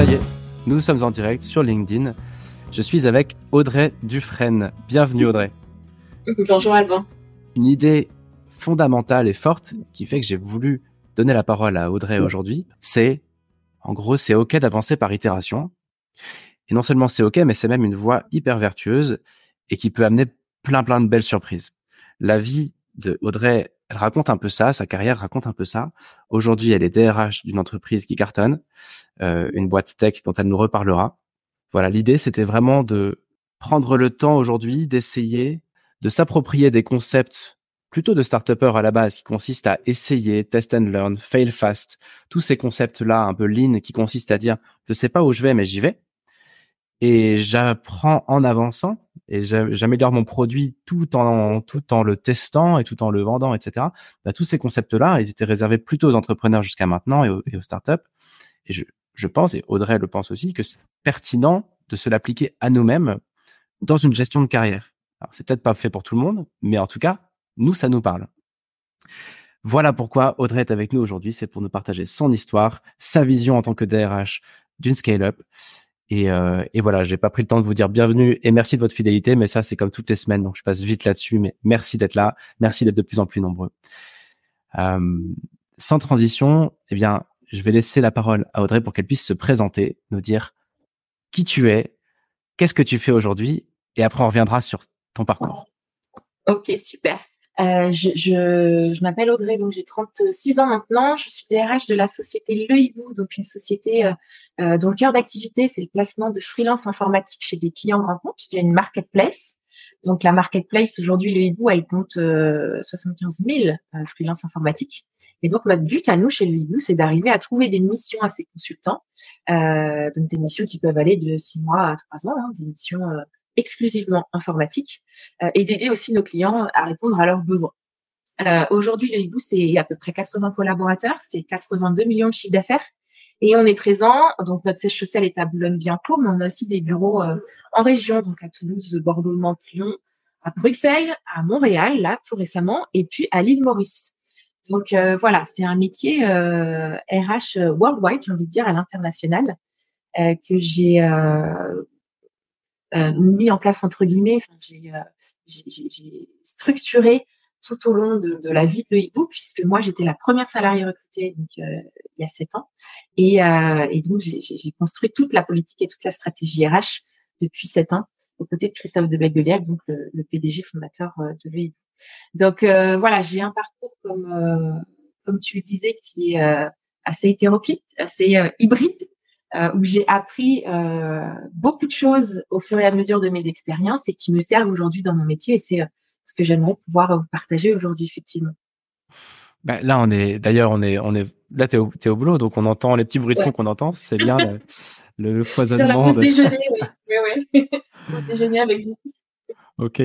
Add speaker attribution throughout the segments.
Speaker 1: Ça y est, nous sommes en direct sur LinkedIn. Je suis avec Audrey Dufresne. Bienvenue Audrey.
Speaker 2: Bonjour Alban.
Speaker 1: Une idée fondamentale et forte qui fait que j'ai voulu donner la parole à Audrey aujourd'hui, c'est, en gros, c'est OK d'avancer par itération. Et non seulement c'est OK, mais c'est même une voie hyper vertueuse et qui peut amener plein plein de belles surprises. La vie de Audrey, elle raconte un peu ça, sa carrière raconte un peu ça. Aujourd'hui, elle est DRH d'une entreprise qui cartonne, euh, une boîte tech dont elle nous reparlera. Voilà, l'idée, c'était vraiment de prendre le temps aujourd'hui d'essayer de s'approprier des concepts plutôt de start à la base qui consistent à essayer, test and learn, fail fast, tous ces concepts-là un peu lean qui consistent à dire je sais pas où je vais mais j'y vais et j'apprends en avançant et j'améliore mon produit tout en tout en le testant et tout en le vendant, etc. Bah, tous ces concepts-là, ils étaient réservés plutôt aux entrepreneurs jusqu'à maintenant et aux, startups. Et je, je pense, et Audrey le pense aussi, que c'est pertinent de se l'appliquer à nous-mêmes dans une gestion de carrière. Alors, c'est peut-être pas fait pour tout le monde, mais en tout cas, nous, ça nous parle. Voilà pourquoi Audrey est avec nous aujourd'hui. C'est pour nous partager son histoire, sa vision en tant que DRH d'une scale-up. Et, euh, et voilà, j'ai pas pris le temps de vous dire bienvenue et merci de votre fidélité, mais ça c'est comme toutes les semaines, donc je passe vite là-dessus. Mais merci d'être là, merci d'être de plus en plus nombreux. Euh, sans transition, eh bien, je vais laisser la parole à Audrey pour qu'elle puisse se présenter, nous dire qui tu es, qu'est-ce que tu fais aujourd'hui, et après on reviendra sur ton parcours.
Speaker 2: Ok, super. Euh, je, m'appelle Audrey, donc j'ai 36 ans maintenant. Je suis DRH de la société Le Hibou, donc une société euh, euh, dont le cœur d'activité, c'est le placement de freelance informatique chez des clients grands comptes via une marketplace. Donc la marketplace, aujourd'hui, Le Hibou, elle compte 75 000 freelance informatiques. Et donc notre but à nous chez Le Hibou, c'est d'arriver à trouver des missions à ces consultants, donc des missions qui peuvent aller de 6 mois à 3 ans, hein, des missions exclusivement informatique euh, et d'aider aussi nos clients à répondre à leurs besoins. Euh, Aujourd'hui, le Hibou, c'est à peu près 80 collaborateurs, c'est 82 millions de chiffres d'affaires. Et on est présent, donc notre siège social est à Boulogne-Billancourt, mais on a aussi des bureaux euh, en région, donc à Toulouse, Bordeaux, Nantes, Lyon, à Bruxelles, à Montréal, là, tout récemment, et puis à l'île Maurice. Donc euh, voilà, c'est un métier RH worldwide, j'ai envie de dire, à l'international, que j'ai euh, mis en place entre guillemets. Enfin, j'ai, euh, structuré tout au long de, de la vie de Hibou, puisque moi j'étais la première salariée recrutée donc euh, il y a sept ans, et, euh, et donc j'ai, construit toute la politique et toute la stratégie RH depuis sept ans aux côtés de Christophe de Lièvre, donc le, le, PDG fondateur de l'Hibou. Donc voilà, j'ai un parcours comme comme tu le disais qui est assez hétéroclite, assez hybride, euh, où j'ai appris euh, beaucoup de choses au fur et à mesure de mes expériences et qui me servent aujourd'hui dans mon métier. Et c'est euh, ce que j'aimerais pouvoir vous partager aujourd'hui, effectivement.
Speaker 1: Ben, là, on est, d'ailleurs, on est, on est, là, t'es au, es au boulot, donc on entend les petits bruits de fond qu'on entend. C'est bien le, le, foisonnement.
Speaker 2: Sur la pause déjeuner, oui. oui, oui. pause déjeuner avec vous.
Speaker 1: Ok.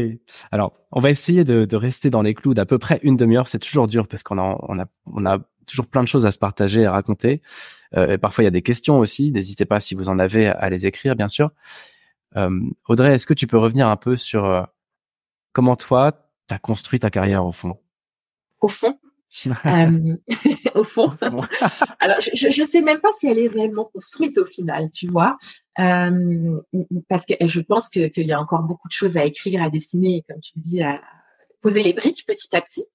Speaker 1: Alors, on va essayer de, de rester dans les clous d'à peu près une demi-heure. C'est toujours dur parce qu'on a, on a, on a toujours plein de choses à se partager, et à raconter. Euh, et parfois, il y a des questions aussi. N'hésitez pas, si vous en avez, à les écrire, bien sûr. Euh, Audrey, est-ce que tu peux revenir un peu sur euh, comment toi, tu as construit ta carrière au fond?
Speaker 2: Au fond? Euh, Au fond. Alors, je ne sais même pas si elle est réellement construite au final, tu vois. Euh, parce que je pense qu'il y a encore beaucoup de choses à écrire, à dessiner, comme tu dis, à poser les briques petit à petit.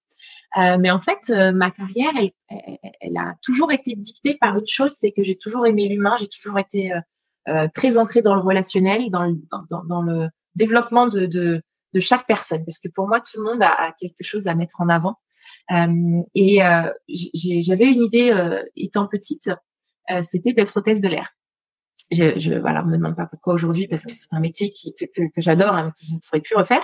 Speaker 2: Euh, mais en fait, euh, ma carrière, elle, elle, a toujours été dictée par une chose, c'est que j'ai toujours aimé l'humain, j'ai toujours été euh, très ancrée dans le relationnel, dans le, dans, dans le développement de, de, de, chaque personne, parce que pour moi, tout le monde a, a quelque chose à mettre en avant. et j'avais une idée étant petite, c'était d'être hôtesse de l'air. Je, je voilà, me demande pas pourquoi aujourd'hui, parce que c'est un métier qui, que, que, que j'adore, hein, que je ne pourrais plus refaire.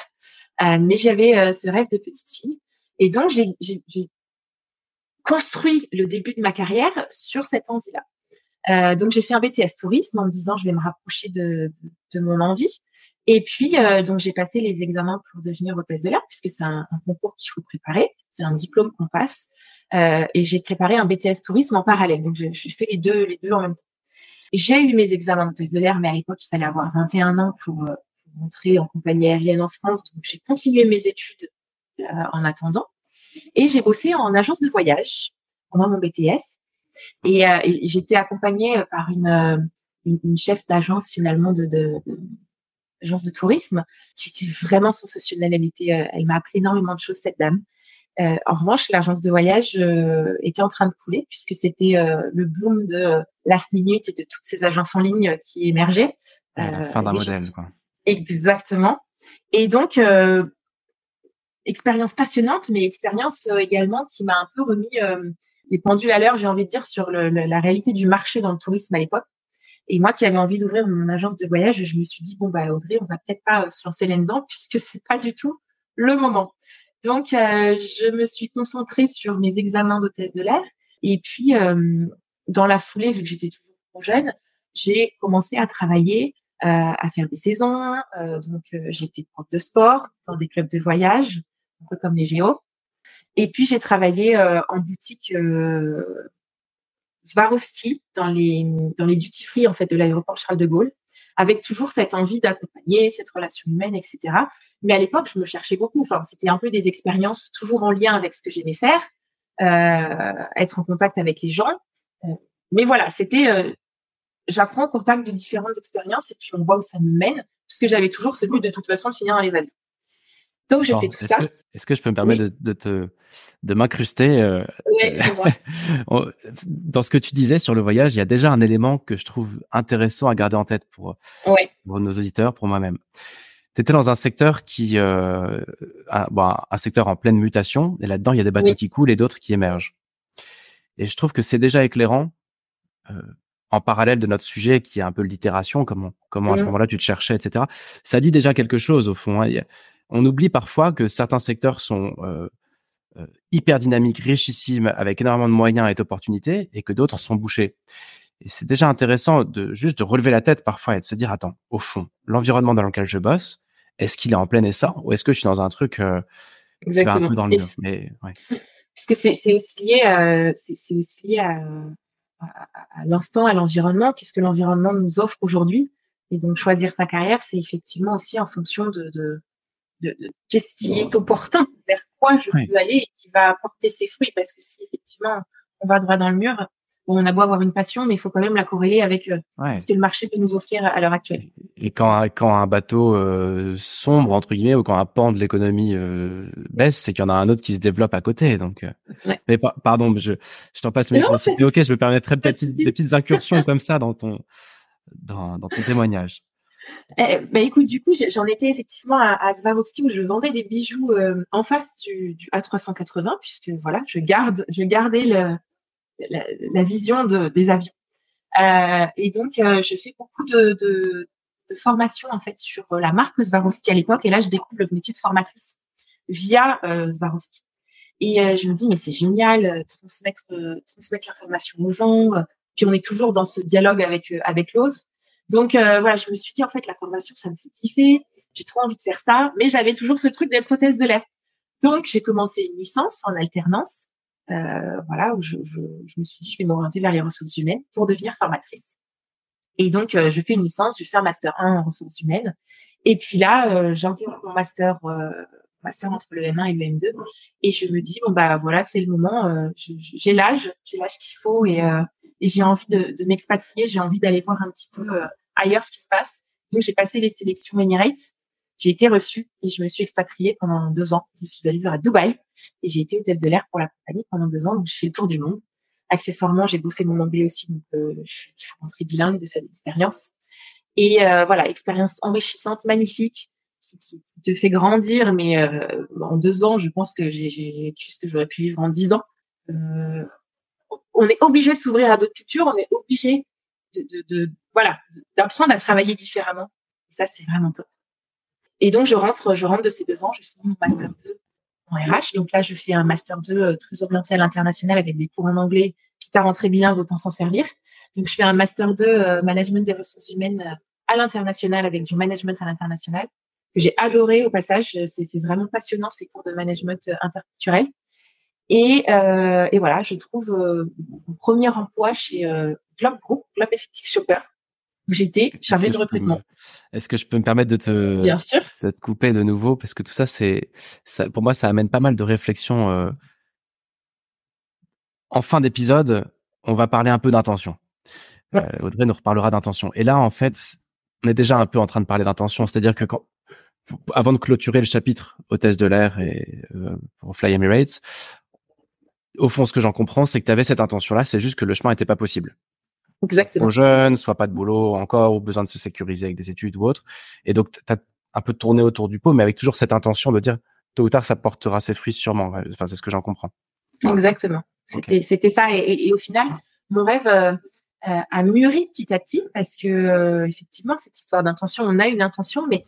Speaker 2: mais j'avais ce rêve de petite fille. Et donc, j'ai construit le début de ma carrière sur cette envie-là. Euh, donc j'ai fait un BTS tourisme en me disant je vais me rapprocher de, de, de mon envie. Et puis euh, donc j'ai passé les examens pour devenir hôtesse de l'air puisque c'est un, un, concours qu'il faut préparer, c'est un diplôme qu'on passe. Euh, et j'ai préparé un BTS tourisme en parallèle. Donc je, je fais les deux les deux en même temps. J'ai eu mes examens d'hôtesse de l'air, mais à l'époque il fallait avoir 21 ans pour, euh, pour entrer en compagnie aérienne en France. Donc j'ai continué mes études en attendant. Et j'ai bossé en agence de voyage pendant mon BTS. Et, euh, et j'étais accompagnée par une, euh, une, une chef d'agence finalement de, de, de agence de tourisme. J'étais vraiment sensationnelle. Elle était, euh, elle m'a appris énormément de choses cette dame. Euh, en revanche, l'agence de voyage euh, était en train de couler puisque c'était euh, le boom de last minute et de toutes ces agences en ligne qui émergeaient.
Speaker 1: la fin d'un modèle, quoi.
Speaker 2: Exactement. Et donc, expérience passionnante, mais expérience également qui m'a un peu remis les pendules à l'heure, j'ai envie de dire, sur la réalité du marché dans le tourisme à l'époque. Et moi qui avais envie d'ouvrir mon agence de voyage, je me suis dit bon bah Audrey, on va peut-être pas se lancer là-dedans puisque c'est pas du tout le moment. Donc euh, je me suis concentrée sur mes examens d'hôtesse de l'air et puis euh, dans la foulée, vu que j'étais toujours trop jeune, j'ai commencé à travailler, euh, à faire des saisons. donc j'ai été prof de sport dans des clubs de voyage, un peu comme les géos. Et puis j'ai travaillé euh, en boutique euh, Swarovski dans les dans les duty free en fait de l'aéroport Charles de Gaulle, avec toujours cette envie d'accompagner cette relation humaine, etc. Mais à l'époque, je me cherchais beaucoup. Enfin, c'était un peu des expériences toujours en lien avec ce que j'aimais faire, euh, être en contact avec les gens. Euh, mais voilà, c'était euh, j'apprends au contact de différentes expériences et puis on voit où ça me mène, parce que j'avais toujours ce but de toute façon de finir dans les avions. Donc, je fais tout
Speaker 1: est-ce
Speaker 2: ça.
Speaker 1: Que, est-ce que je peux me permettre oui. de, de, te de m'incruster euh,
Speaker 2: ouais,
Speaker 1: dans ce que tu disais sur le voyage Il y a déjà un élément que je trouve intéressant à garder en tête pour,
Speaker 2: ouais.
Speaker 1: pour nos auditeurs, pour moi-même. Tu étais dans un secteur qui, euh, un, bon, un secteur en pleine mutation, et là-dedans il y a des bateaux oui. qui coulent et d'autres qui émergent. Et je trouve que c'est déjà éclairant. Euh, en parallèle de notre sujet qui est un peu l'itération, comment comment à ce moment-là tu te cherchais, etc. Ça dit déjà quelque chose au fond. Hein. On oublie parfois que certains secteurs sont euh, euh, hyper dynamiques, richissimes, avec énormément de moyens et d'opportunités, et que d'autres sont bouchés. Et c'est déjà intéressant de juste de relever la tête parfois et de se dire attends, au fond, l'environnement dans lequel je bosse, est-ce qu'il est en plein essor ou est-ce que je suis dans un truc euh,
Speaker 2: qui va un
Speaker 1: peu dans le mur? Mais ouais.
Speaker 2: Parce que c'est aussi lié, euh, c'est aussi lié à, à, à l'instant, à l'environnement. Qu'est-ce que l'environnement nous offre aujourd'hui? Et donc choisir sa carrière, c'est effectivement aussi en fonction de, de de, de qu'est-ce qui est opportun, vers quoi je oui. peux aller et qui va apporter ses fruits. Parce que si effectivement on va droit dans le mur, bon, on a beau avoir une passion, mais il faut quand même la corréler avec euh, ouais. ce que le marché peut nous offrir à l'heure actuelle.
Speaker 1: Et quand, quand un bateau euh, sombre, entre guillemets, ou quand un pan de l'économie euh, baisse, c'est qu'il y en a un autre qui se développe à côté. Donc, euh,
Speaker 2: ouais.
Speaker 1: Mais pa pardon, je, je t'en passe. Mais, non, mais ok, je me permettrai peut-être des petites incursions comme ça dans ton, dans, dans ton témoignage.
Speaker 2: Eh, bah écoute, du coup, j'en étais effectivement à, à Swarovski où je vendais des bijoux euh, en face du, du, A380 puisque voilà, je garde, je gardais la, vision de, des avions. Euh, et donc, euh, je fais beaucoup de, formations en fait sur la marque Swarovski à l'époque. Et là, je découvre le métier de formatrice via Swarovski. Et je me dis mais c'est génial, transmettre transmettre l'information aux gens. puis on est toujours dans ce dialogue avec avec l'autre. Donc euh, voilà, je me suis dit en fait la formation ça me fait kiffer, j'ai trop envie de faire ça, mais j'avais toujours ce truc d'être hôtesse de l'air. Donc j'ai commencé une licence en alternance, euh, voilà où je, je, je, me suis dit je vais m'orienter vers les ressources humaines pour devenir formatrice. Et donc euh, je fais une licence, je fais un master 1 en ressources humaines, et puis là euh, j'intègre mon master master entre le M1 et le M2, et je me dis bon bah voilà c'est le moment, j'ai l'âge, j'ai l'âge qu'il faut et et j'ai envie de, de m'expatrier, j'ai envie d'aller voir un petit peu euh, ailleurs ce qui se passe. Donc j'ai passé les sélections Emirates, j'ai été reçue et je me suis expatriée pendant deux ans. Je suis allée vivre à Dubaï et j'ai été hôtesse de l'air pour la compagnie pendant deux ans. Donc je fais le tour du monde. Accessoirement, j'ai bossé mon anglais aussi, donc euh, je suis rentrée bilingue de cette expérience. Et euh, voilà, expérience enrichissante, magnifique, qui, te fait grandir. Mais euh, en deux ans, je pense que j'ai vécu ce que j'aurais pu vivre en dix ans. Euh, on est obligé de s'ouvrir à d'autres cultures, on est obligé de, de, de voilà d'apprendre à travailler différemment. Ça, c'est vraiment top. Et donc, je rentre, je rentre de ces deux ans, je fais mon master 2 en RH. Donc là, je fais un master 2 euh, très orienté à l'international avec des cours en anglais. Quitte à rentrer bilingue, autant s'en servir. Donc, je fais un master 2 management des ressources humaines à l'international avec du management à l'international que j'ai adoré au passage. C'est vraiment passionnant ces cours de management interculturel. Et, euh, et voilà, je trouve euh, mon premier emploi chez euh, Globe Group, Globe Effective Shopper, où j'étais chargée de recrutement.
Speaker 1: Est-ce que je peux me permettre de te,
Speaker 2: Bien sûr.
Speaker 1: de te couper de nouveau? Parce que tout ça, c'est, ça, pour moi, ça amène pas mal de réflexions. Euh... En fin d'épisode, on va parler un peu d'intention. Ouais. Euh, Audrey nous reparlera d'intention. Et là, en fait, on est déjà un peu en train de parler d'intention, c'est-à-dire que quand, avant de clôturer le chapitre hôtesse de l'air et euh, pour Fly Emirates, au fond, ce que j'en comprends, c'est que tu avais cette intention-là, c'est juste que le chemin n'était pas possible.
Speaker 2: Exactement.
Speaker 1: Trop jeune, soit pas de boulot encore, ou besoin de se sécuriser avec des études ou autre. Et donc, tu as un peu tourné autour du pot, mais avec toujours cette intention de dire, tôt ou tard, ça portera ses fruits sûrement. Enfin, c'est ce que j'en comprends.
Speaker 2: Exactement. C'était, okay. ça. Et, et, et, au final, mon rêve euh, euh, a mûri petit à petit parce que, euh, effectivement, cette histoire d'intention, on a une intention, mais,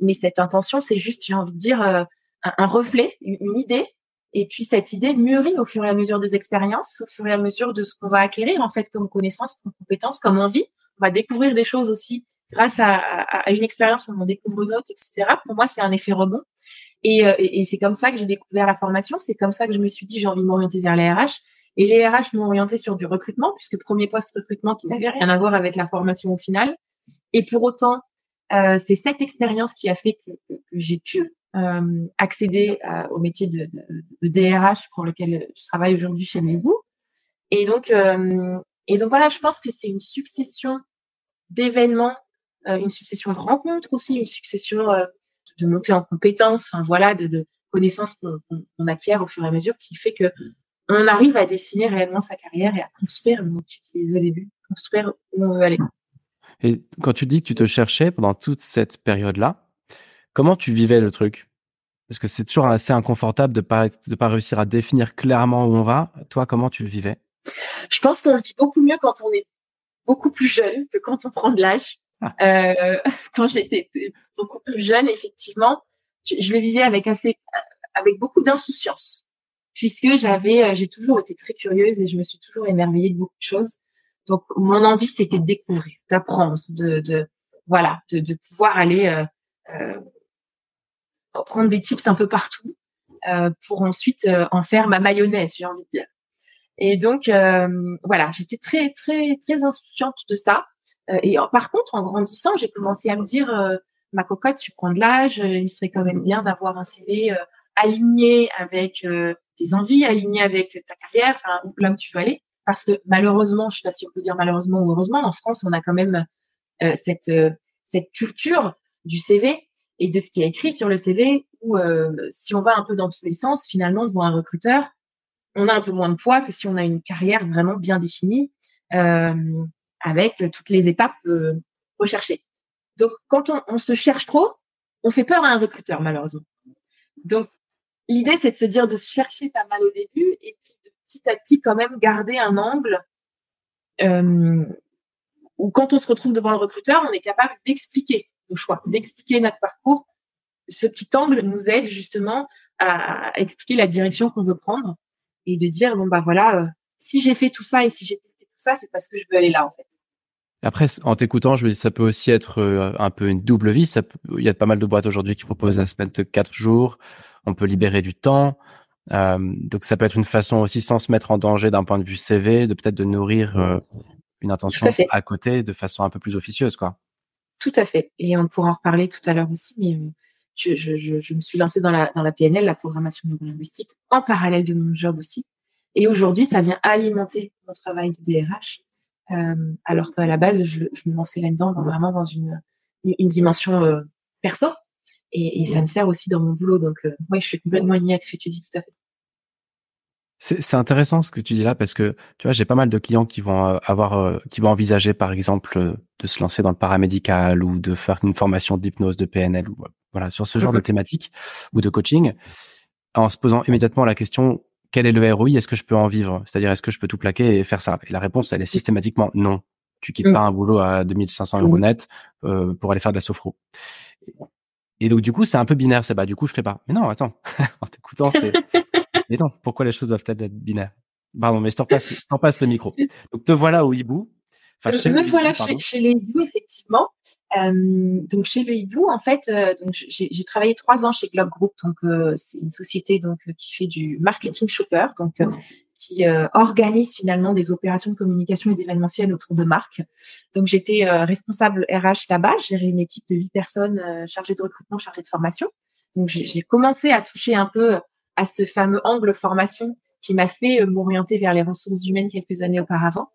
Speaker 2: mais cette intention, c'est juste, j'ai envie de dire, un, un reflet, une idée et puis cette idée mûrit au fur et à mesure des expériences, au fur et à mesure de ce qu'on va acquérir en fait comme connaissances, comme compétences, comme envie. On va découvrir des choses aussi grâce à, une expérience, on en découvre une autre, etc. Pour moi, c'est un effet rebond. Et, et, et c'est comme ça que j'ai découvert la formation. C'est comme ça que je me suis dit j'ai envie de m'orienter vers les RH. Et les RH m'ont orienté sur du recrutement, puisque premier poste recrutement qui n'avait rien à voir avec la formation au final. Et pour autant, euh, c'est cette expérience qui a fait que j'ai pu euh, accéder au métier de, DRH pour lequel je travaille aujourd'hui chez Mebou. Et donc, euh, et donc voilà, je pense que c'est une succession d'événements, euh, une succession de rencontres aussi, une succession de montée en compétences, enfin voilà, de, connaissances qu'on qu acquiert au fur et à mesure, qui fait que on arrive à dessiner réellement sa carrière et à construire, au début, construire où on veut aller.
Speaker 1: Et quand tu dis que tu te cherchais pendant toute cette période-là, Comment tu vivais le truc? Parce que c'est toujours assez inconfortable de pas de pas réussir à définir clairement où on va. Toi, comment tu le vivais?
Speaker 2: Je pense qu'on le vit beaucoup mieux quand on est beaucoup plus jeune que quand on prend de l'âge. Ah. Euh, quand j'étais beaucoup plus jeune, effectivement, je, je, le vivais avec assez, avec beaucoup d'insouciance, puisque j'avais, j'ai toujours été très curieuse et je me suis toujours émerveillée de beaucoup de choses. Donc, mon envie, c'était de découvrir, d'apprendre, de, de, voilà, de, de pouvoir aller euh, euh, prendre des tips un peu partout euh, pour ensuite euh, en faire ma mayonnaise, j'ai envie de dire. Et donc euh, voilà, j'étais très très très insouciante de ça. Et par contre, en grandissant, j'ai commencé à me dire ma cocotte, tu prends de l'âge, il serait quand même bien d'avoir un CV aligné avec tes envies, aligné avec ta carrière, là où tu veux aller. Parce que malheureusement, je sais pas si on peut dire malheureusement ou heureusement, en France, on a quand même cette cette culture du CV et de ce qui est écrit sur le CV, où euh, si on va un peu dans tous les sens, finalement, devant un recruteur, on a un peu moins de poids que si on a une carrière vraiment bien définie, euh, avec toutes les étapes euh, recherchées. Donc, quand on, on, se cherche trop, on fait peur à un recruteur, malheureusement. Donc, l'idée, c'est de se dire de se chercher pas mal au début, et puis de petit à petit, quand même, garder un angle où quand on se retrouve devant le recruteur, on est capable d'expliquer nos choix, d'expliquer notre parcours. Ce petit angle nous aide justement à, expliquer la direction qu'on veut prendre et de dire bon bah voilà, euh, si j'ai fait tout ça et si j'ai fait tout ça, c'est parce que je veux aller là en fait.
Speaker 1: Après, en t'écoutant, je me dis ça peut aussi être euh, un peu une double vie. Ça peut, il y a pas mal de boîtes aujourd'hui qui proposent la semaine de quatre jours. On peut libérer du temps. Euh, donc ça peut être une façon aussi, sans se mettre en danger d'un point de vue CV, de peut-être de nourrir euh, une intention à, à, côté de façon un peu plus officieuse, quoi.
Speaker 2: Tout à fait. Et on pourra en reparler tout à l'heure aussi, mais euh, je, je, je, je, me suis lancée dans la, dans la PNL, la programmation neurolinguistique, en parallèle de mon job aussi. Et aujourd'hui, ça vient alimenter mon travail de DRH, euh, alors qu'à la base, je, je me lançais là-dedans vraiment dans une, une dimension euh, perso. Et, et, ça me sert aussi dans mon boulot. Donc, euh, ouais, je suis complètement alignée avec ce que tu dis tout à fait.
Speaker 1: C'est intéressant ce que tu dis là parce que tu vois j'ai pas mal de clients qui vont euh, avoir euh, qui vont envisager par exemple euh, de se lancer dans le paramédical ou de faire une formation d'hypnose de PNL ou voilà sur ce genre de thématique ou de coaching en se posant immédiatement la question quel est le ROI est-ce que je peux en vivre? C'est-à-dire est-ce que je peux tout plaquer et faire ça? Et la réponse elle est systématiquement non. Tu quittes pas un boulot à 2500 euros net euh, pour aller faire de la sophro. Et donc du coup c'est un peu binaire c'est bah du coup je fais pas. Mais non attends en t'écoutant c'est Mais non, pourquoi les choses doivent être binaires? Pardon, mais je t'en passe, passe le micro. Donc te voilà au hibou.
Speaker 2: Enfin, chez me voilà chez, chez, le hibou effectivement. donc chez le hibou en fait, donc j'ai travaillé trois ans chez Globe Group, donc c'est une société donc qui fait du marketing shopper, donc qui organise finalement des opérations de communication et d'événementiel autour de marques. Donc j'étais responsable RH là-bas, j'ai une équipe de huit personnes chargées de recrutement, chargées de formation. Donc j'ai commencé à toucher un peu à ce fameux angle formation qui m'a fait m'orienter vers les ressources humaines quelques années auparavant.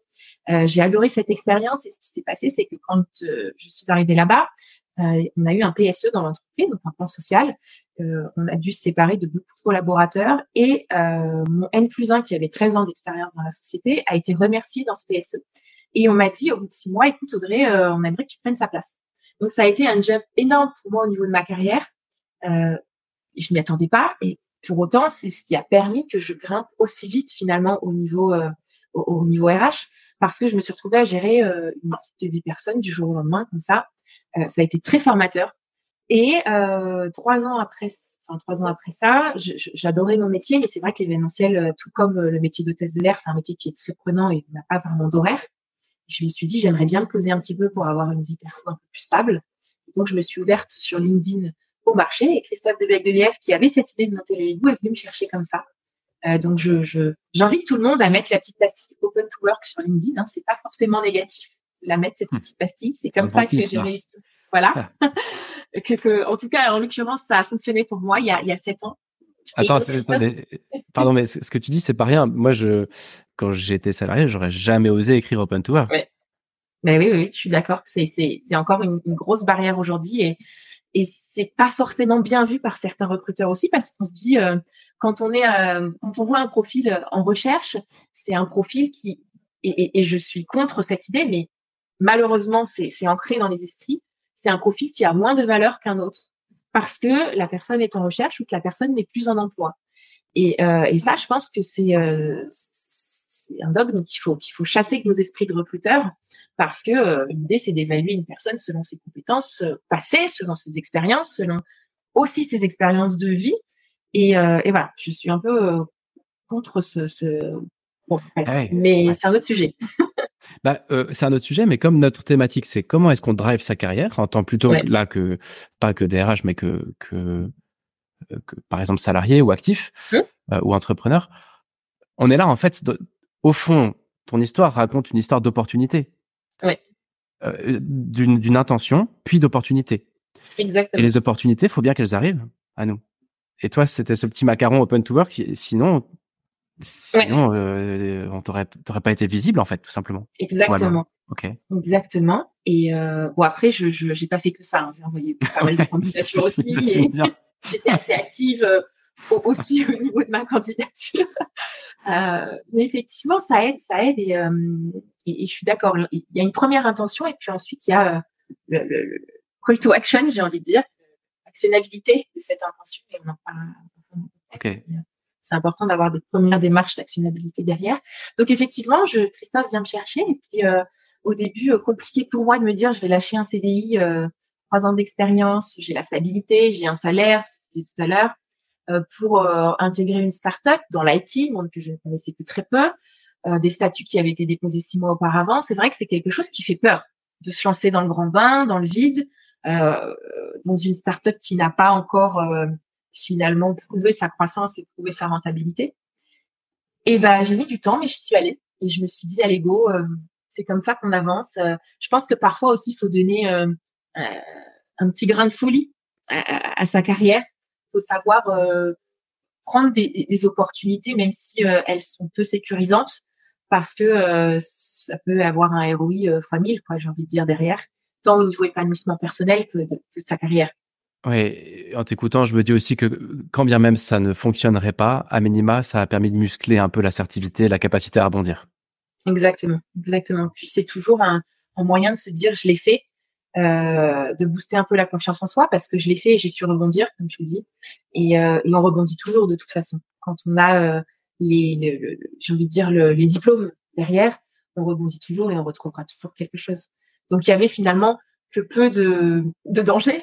Speaker 2: Euh, j'ai adoré cette expérience et ce qui s'est passé, c'est que quand euh, je suis arrivée là-bas, euh, on a eu un PSE dans l'entreprise, donc un plan social. on a dû se séparer de beaucoup de collaborateurs et mon N plus 1 qui avait 13 ans d'expérience dans la société a été remercié dans ce PSE. Et on m'a dit au bout de six mois, écoute Audrey, on aimerait que tu prennes sa place. Donc ça a été un job énorme pour moi au niveau de ma carrière. Euh, je m'y attendais pas et pour autant c'est ce qui a permis que je grimpe aussi vite finalement au niveau au, au, niveau RH parce que je me suis retrouvée à gérer euh, une équipe de 8 personnes du jour au lendemain comme ça. Euh, ça a été très formateur. Et euh, trois ans après, enfin trois ans après ça, j'adorais mon métier, mais c'est vrai que l'événementiel, tout comme le métier d'hôtesse de l'air, c'est un métier qui est très prenant et n'a pas vraiment d'horaire. Je me suis dit, j'aimerais bien me poser un petit peu pour avoir une vie perso un peu plus stable. Donc, je me suis ouverte sur LinkedIn au marché et Christophe Debec de Lièvre, qui avait cette idée de monter le hibou, est venu me chercher comme ça. Euh, donc, je, j'invite tout le monde à mettre la petite pastille Open to Work sur LinkedIn. Hein. C'est pas forcément négatif la mettre cette hmm. petite pastille. C'est comme ça que j'ai réussi. Voilà. Ah. que, en tout cas, en l'occurrence, ça a fonctionné pour moi il y a, il y a sept ans.
Speaker 1: Attends, pardon, mais ce que tu dis, c'est pas rien. Moi, je, quand j'étais salarié, j'aurais jamais osé écrire Open to Work.
Speaker 2: Mais oui, oui, je suis d'accord. C'est, c'est, encore une, une, grosse barrière aujourd'hui et et c'est pas forcément bien vu par certains recruteurs aussi parce qu'on se dit euh, quand on est euh, quand on voit un profil en recherche, c'est un profil qui et, et, je suis contre cette idée, mais malheureusement c'est ancré dans les esprits. C'est un profil qui a moins de valeur qu'un autre parce que la personne est en recherche ou que la personne n'est plus en emploi. Et, euh, et ça, je pense que c'est euh, un dogme qu'il faut qu'il faut chasser avec nos esprits de recruteurs parce que euh, l'idée c'est d'évaluer une personne selon ses compétences euh, passées, selon ses expériences, selon aussi ses expériences de vie. Et, euh, et voilà, je suis un peu contre ce. ce... Bon, ah mais c'est un autre sujet.
Speaker 1: bah, c'est un autre sujet, mais comme notre thématique c'est comment est-ce qu'on drive sa carrière, en tant plutôt là que pas que DRH, mais que que, que par exemple salarié ou actif mmh. ou entrepreneur, on est là en fait. au fond, ton histoire raconte une histoire d'opportunité.
Speaker 2: Ouais.
Speaker 1: Euh, d'une intention, puis d'opportunité.
Speaker 2: Exactement.
Speaker 1: Et les opportunités, faut bien qu'elles arrivent à nous. Et toi, c'était ce petit macaron open to work. Sinon, sinon, euh, on t'aurait, t'aurais pas été visible en fait, tout simplement.
Speaker 2: Exactement.
Speaker 1: Ok.
Speaker 2: Exactement. Et euh, bon après, je, j'ai pas fait que ça. Hein. J'ai envoyé pas mal de candidatures aussi. J'étais assez active aussi au niveau de ma candidature. Euh, mais effectivement, ça aide, ça aide et, euh, et, et je suis d'accord. Il y a une première intention et puis ensuite il y a euh, le, le, call to action, j'ai envie de dire, l'actionnabilité de cette intention et on en parle.
Speaker 1: Okay.
Speaker 2: C'est important d'avoir des premières démarches d'actionnabilité derrière. Donc effectivement, je, Christophe vient me chercher et puis euh, au début compliqué pour moi de me dire je vais lâcher un CDI, trois ans d'expérience, j'ai la stabilité, j'ai un salaire, ce que je disais tout à l'heure. Euh, pour euh, intégrer une start-up dans l'IT, monde que je ne connaissais que très peu, euh, des statuts qui avaient été déposés six mois auparavant. C'est vrai que c'est quelque chose qui fait peur de se lancer dans le grand bain, dans le vide, dans une start-up qui n'a pas encore finalement prouvé sa croissance et prouvé sa rentabilité. Et ben j'ai mis du temps, mais je suis allée et je me suis dit allez go, c'est comme ça qu'on avance. je pense que parfois aussi il faut donner un petit grain de folie à sa carrière faut savoir euh, prendre des, des, opportunités, même si euh, elles sont peu sécurisantes, parce que euh, ça peut avoir un ROI fois mille, quoi, j'ai envie de dire derrière, tant au niveau épanouissement personnel que de, sa carrière.
Speaker 1: Oui, en t'écoutant, je me dis aussi que quand bien même ça ne fonctionnerait pas, à minima, ça a permis de muscler un peu l'assertivité, la capacité à rebondir.
Speaker 2: Exactement, exactement. Puis c'est toujours un, un, moyen de se dire, je l'ai fait, euh, de booster un peu la confiance en soi parce que je l'ai fait et j'ai su rebondir, comme tu le dis. Et, euh, et, on rebondit toujours de toute façon. Quand on a euh, les, j'ai envie de dire, les diplômes derrière, on rebondit toujours et on retrouvera toujours quelque chose. Donc il y avait finalement que peu de, de danger,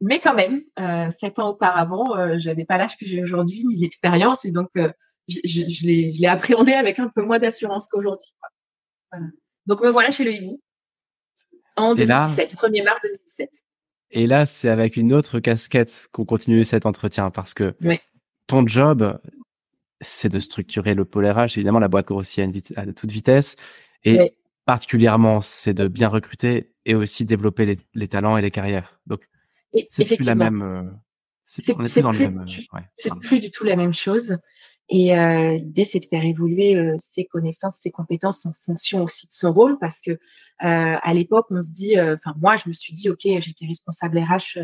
Speaker 2: mais quand même, euh, sept ans auparavant, euh, j'avais pas l'âge que j'ai aujourd'hui ni l'expérience et donc je, je, je l'ai appréhendé avec un peu moins d'assurance qu'aujourd'hui. Voilà. Donc me voilà chez le hibou en 2017, 1er mars 2017.
Speaker 1: Et là, c'est avec une autre casquette qu'on continue cet entretien parce que ton job, c'est de structurer le pôle RH. Évidemment, la boîte grossit à, toute vitesse. Et particulièrement, c'est de bien recruter et aussi développer les, talents et les carrières. Donc, c'est plus la même. Euh,
Speaker 2: c'est plus, plus du tout la même chose. Et euh, l'idée, c'est de faire évoluer euh, ses connaissances, ses compétences en fonction aussi de son rôle, parce que euh, à l'époque, on se dit, euh, enfin moi, je me suis dit, ok, j'étais responsable RH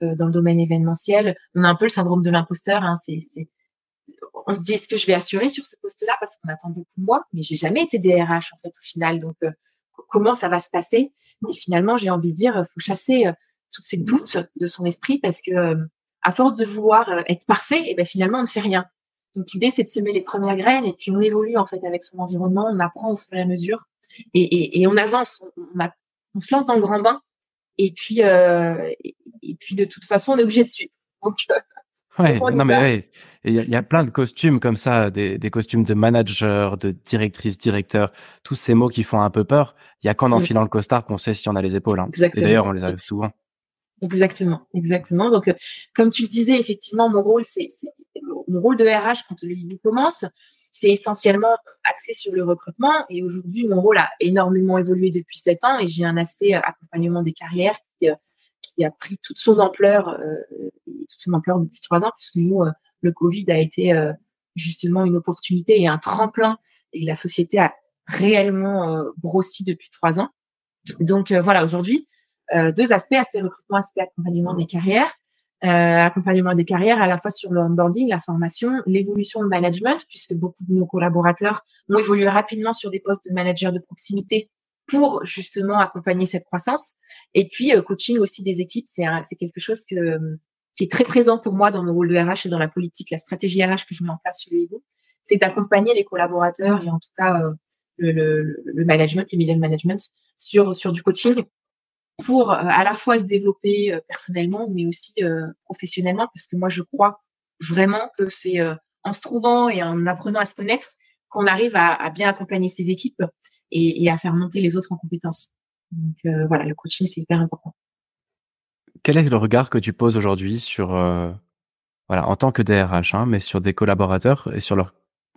Speaker 2: dans le domaine événementiel. On a un peu le syndrome de l'imposteur. Hein, c'est, on se dit, est-ce que je vais assurer sur ce poste-là parce qu'on attend beaucoup de moi, mais j'ai jamais été DRH en fait au final. Donc comment ça va se passer? Et finalement, j'ai envie de dire, faut chasser tous ces doutes de son esprit parce que à force de vouloir être parfait, et ben finalement on ne fait rien. Donc l'idée c'est de semer les premières graines et puis on évolue en fait avec son environnement, on apprend au fur et à mesure et, et, et on avance, on, on, se lance dans le grand bain et puis euh, et, puis de toute façon on est obligé de suivre. Donc
Speaker 1: euh, ouais, non mais ouais, il y, a plein de costumes comme ça, des, des costumes de manager, de directrice, directeur, tous ces mots qui font un peu peur. Il y a qu'en enfilant le costard qu'on sait si on a les épaules. Hein. Et d'ailleurs on les a souvent.
Speaker 2: Exactement, exactement. Donc, euh, comme tu le disais, effectivement, mon rôle, c'est mon rôle de RH quand le livre commence, c'est essentiellement axé sur le recrutement. Et aujourd'hui, mon rôle a énormément évolué depuis sept ans et j'ai un aspect euh, accompagnement des carrières qui, euh, qui, a pris toute son ampleur, toute son ampleur depuis trois ans, puisque nous, le Covid a été justement une opportunité et un tremplin et la société a réellement grossi depuis trois ans. Donc voilà, aujourd'hui, euh, deux aspects, aspect recrutement, aspect accompagnement des carrières. Euh, accompagnement des carrières à la fois sur le onboarding, la formation, l'évolution de management, puisque beaucoup de nos collaborateurs ont évolué rapidement sur des postes de manager de proximité pour justement accompagner cette croissance. Et puis euh, coaching aussi des équipes, c'est quelque chose qui est très présent pour moi dans mon rôle de RH et dans la politique, la stratégie RH que je mets en place sur le Ego, c'est d'accompagner les collaborateurs et en tout cas le, le, le, management, le middle management sur du coaching pour euh, à la fois se développer euh, personnellement, mais aussi euh, professionnellement, parce que moi, je crois vraiment que c'est en se trouvant et en apprenant à se connaître qu'on arrive à, bien accompagner ses équipes et, à faire monter les autres en compétences. Donc voilà, le coaching, c'est hyper important.
Speaker 1: Quel est le regard que tu poses aujourd'hui sur, voilà, en tant que DRH, hein, mais sur des collaborateurs et sur leur,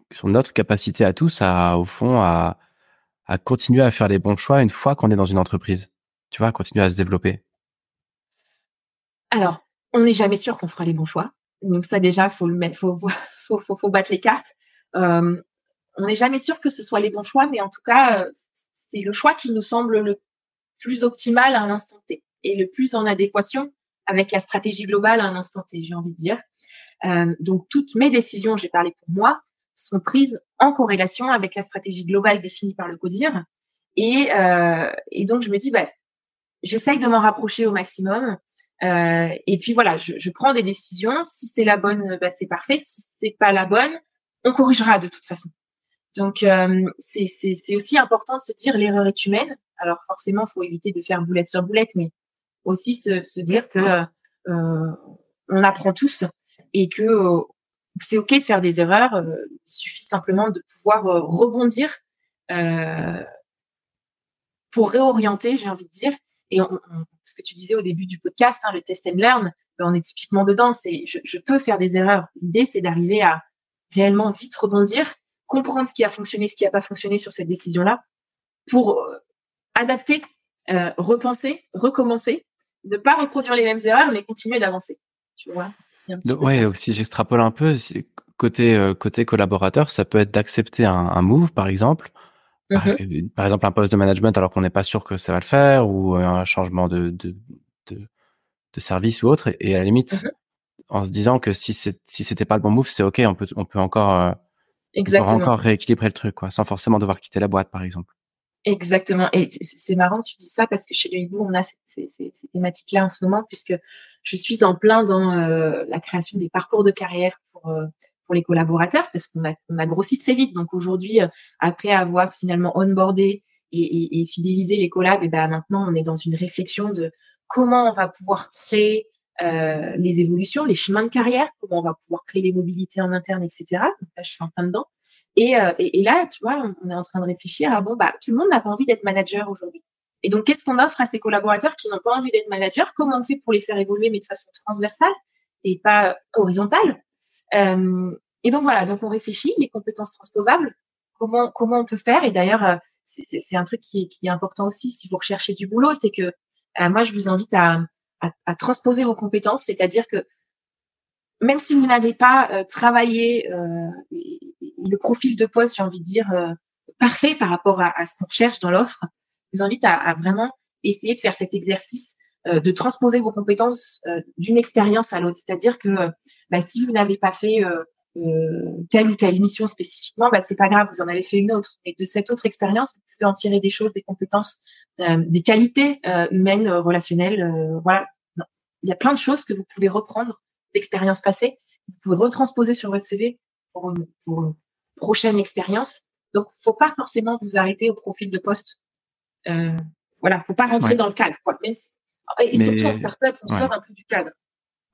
Speaker 1: sur notre capacité à tous à, au fond, à, à continuer à faire les bons choix une fois qu'on est dans une entreprise? Tu vois, continuer à se développer
Speaker 2: Alors, on n'est jamais sûr qu'on fera les bons choix. Donc ça déjà, faut faut, faut, battre les cartes. Euh, on n'est jamais sûr que ce soit les bons choix, mais en tout cas, euh, c'est le choix qui nous semble le plus optimal à l'instant T et le plus en adéquation avec la stratégie globale à l'instant T, j'ai envie de dire. Euh, donc toutes mes décisions, j'ai parlé pour moi, sont prises en corrélation avec la stratégie globale définie par le CODIR. Et, et donc je me dis, bah, j'essaye de m'en rapprocher au maximum. Euh, et puis voilà, je, je, prends des décisions. Si c'est la bonne, bah, c'est parfait. Si c'est pas la bonne, on corrigera de toute façon. Donc euh, c'est aussi important de se dire l'erreur est humaine. Alors forcément, faut éviter de faire boulette sur boulette, mais aussi se, se dire que euh, on apprend tous et que euh, c'est ok de faire des erreurs. Euh, il suffit simplement de pouvoir euh, rebondir pour réorienter, j'ai envie de dire, et on, ce que tu disais au début du podcast, hein, le test and learn, ben, on est typiquement dedans. C'est, je, je, peux faire des erreurs. L'idée, c'est d'arriver à réellement vite rebondir, comprendre ce qui a fonctionné, ce qui n'a pas fonctionné sur cette décision-là, pour euh, adapter, euh, repenser, recommencer, ne pas reproduire les mêmes erreurs, mais continuer d'avancer. Tu vois
Speaker 1: Ouais, donc si j'extrapole un peu, côté euh, côté collaborateur, ça peut être d'accepter un, un move, par exemple, Mmh par exemple, un poste de management alors qu'on n'est pas sûr que ça va le faire ou un changement de, de, de, de service ou autre. Et à la limite, mmh en se disant que si c'est, si c'était pas le bon move, c'est ok, on peut, on peut encore, euh, encore rééquilibrer le truc, quoi, sans forcément devoir quitter la boîte, par exemple.
Speaker 2: Exactement. Et c'est marrant que tu dis ça parce que chez hibou, on a ces, ces, ces thématiques-là en ce moment puisque je suis en plein dans euh, la création des parcours de carrière pour euh, pour les collaborateurs parce qu'on a, on a grossi très vite. Donc aujourd'hui, euh, après avoir finalement onboardé et, et, et fidélisé les collabs, et ben maintenant on est dans une réflexion de comment on va pouvoir créer euh, les évolutions, les chemins de carrière, comment on va pouvoir créer les mobilités en interne, etc. Donc là, je suis en plein dedans. Et, et, là, tu vois, on est en train de réfléchir à bon, bah, tout le monde n'a pas envie d'être manager aujourd'hui. Et donc, qu'est-ce qu'on offre à ces collaborateurs qui n'ont pas envie d'être manager? Comment on fait pour les faire évoluer, mais de façon transversale et pas horizontale? euh, Et donc voilà, donc on réfléchit les compétences transposables. Comment comment on peut faire Et d'ailleurs, euh, c'est un truc qui est, qui est important aussi si vous recherchez du boulot, c'est que euh, moi, je vous invite à, à, à transposer vos compétences, c'est-à-dire que même si vous n'avez pas euh, travaillé euh, le profil de poste, j'ai envie de dire, parfait par rapport à, à ce qu'on cherche dans l'offre, je vous invite à, à, vraiment essayer de faire cet exercice de transposer vos compétences d'une expérience à l'autre. C'est-à-dire que bah, si vous n'avez pas fait euh, telle ou telle mission spécifiquement, bah, c'est pas grave, vous en avez fait une autre. Et de cette autre expérience, vous pouvez en tirer des choses, des compétences, euh, des qualités euh, humaines, relationnelles. voilà, il y a plein de choses que vous pouvez reprendre d'expériences passées, vous pouvez retransposer sur votre CV pour une, pour une prochaine expérience. Donc, faut pas forcément vous arrêter au profil de poste. Euh, voilà, faut pas rentrer dans le cadre. Quoi. Même et surtout en startup, on sort un peu du cadre.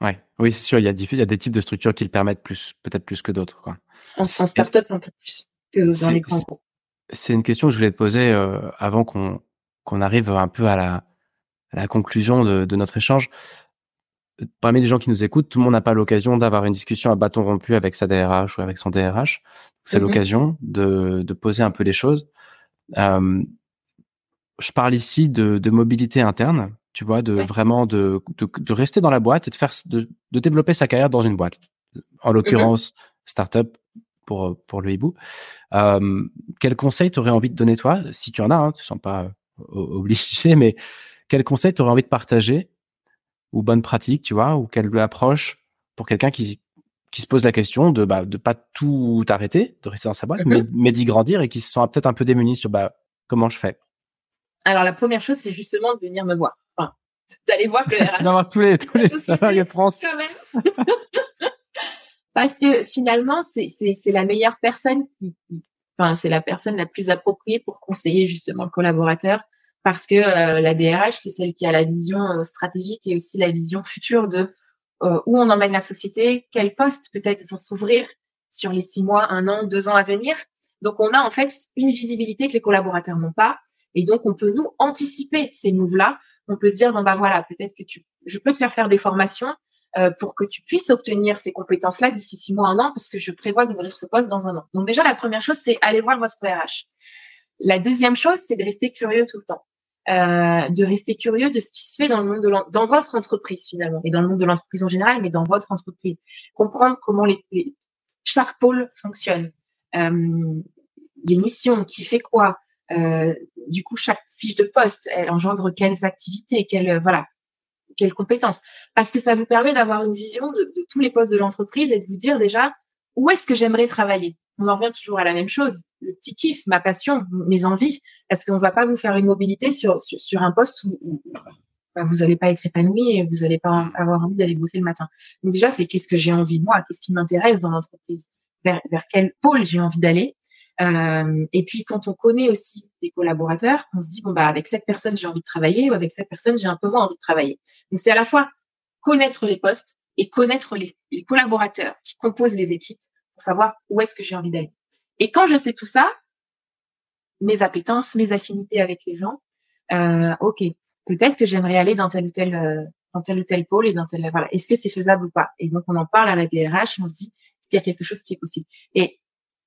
Speaker 1: Ouais, oui, c'est sûr. Il y a, il y a des types de structures qui le permettent plus, peut-être plus que d'autres. Quoi.
Speaker 2: En, startup, un peu plus que dans les grands groupes.
Speaker 1: C'est une question que je voulais te poser euh, avant qu'on qu'on arrive un peu à la, à la conclusion de, de, notre échange. Parmi les gens qui nous écoutent, tout le monde n'a pas l'occasion d'avoir une discussion à bâton rompu avec sa DRH ou avec son DRH. C'est mm-hmm. l'occasion de, de poser un peu les choses. Euh, je parle ici de, de mobilité interne tu vois, de vraiment de, de, rester dans la boîte et de faire de, de développer sa carrière dans une boîte. En l'occurrence, startup pour pour le hibou. Euh, quel conseil t'aurais envie de donner toi, si tu en as, hein, tu sens pas euh, obligé, mais quel conseil t'aurais envie de partager ou bonne pratique, tu vois, ou quelle approche pour quelqu'un qui qui se pose la question de bah de pas tout arrêter, de rester dans sa boîte, mais, mais d'y grandir et qui se sent peut-être un peu démuni sur bah comment je fais?
Speaker 2: Alors la première chose, c'est justement de venir me voir d'aller voir le RH.
Speaker 1: tu vas voir tous les, tous les salariés de France.
Speaker 2: Parce que finalement, c'est, la meilleure personne qui, enfin, c'est la personne la plus appropriée pour conseiller justement le collaborateur. Parce que euh, la DRH, c'est celle qui a la vision euh, stratégique et aussi la vision future de euh, où on emmène la société, quels postes peut-être vont s'ouvrir sur les six mois, un an, deux ans à venir. Donc, on a en fait une visibilité que les collaborateurs n'ont pas. Et donc, on peut nous anticiper ces moves-là on peut se dire bon bah voilà, peut-être que tu, je peux te faire faire des formations euh, pour que tu puisses obtenir ces compétences-là d'ici six mois, un an, parce que je prévois d'ouvrir ce poste dans un an. Donc déjà la première chose, c'est aller voir votre RH. La deuxième chose, c'est de rester curieux tout le temps, euh, de rester curieux de ce qui se fait dans le monde de dans votre entreprise finalement et dans le monde de l'entreprise en général, mais dans votre entreprise, comprendre comment les, chaque pôle euh, les missions, qui fait quoi, euh, du coup, chaque fiche de poste, elle engendre quelles activités, quelles euh, voilà, quelles compétences. Parce que ça vous permet d'avoir une vision de, tous les postes de l'entreprise et de vous dire déjà où est-ce que j'aimerais travailler? On en revient toujours à la même chose, le petit kiff, ma passion, mes envies. Parce qu'on va pas vous faire une mobilité sur sur, un poste où, bah, vous n'allez pas être épanoui et vous n'allez pas avoir envie d'aller bosser le matin. Donc déjà, c'est qu'est-ce que j'ai envie moi, qu'est-ce qui m'intéresse dans l'entreprise, vers, vers quel pôle j'ai envie d'aller? Euh, et puis quand on connaît aussi les collaborateurs, on se dit bon bah avec cette personne j'ai envie de travailler ou avec cette personne j'ai un peu moins envie de travailler. Donc c'est à la fois connaître les postes et connaître les, collaborateurs qui composent les équipes pour savoir où est-ce que j'ai envie d'aller. Et quand je sais tout ça, mes appétences, mes affinités avec les gens, euh, ok, peut-être que j'aimerais aller dans tel ou tel euh, dans tel ou tel pôle et dans tel voilà. Est-ce que c'est faisable ou pas? Et donc on en parle à la DRH, on se dit est-ce qu'il y a quelque chose qui est possible.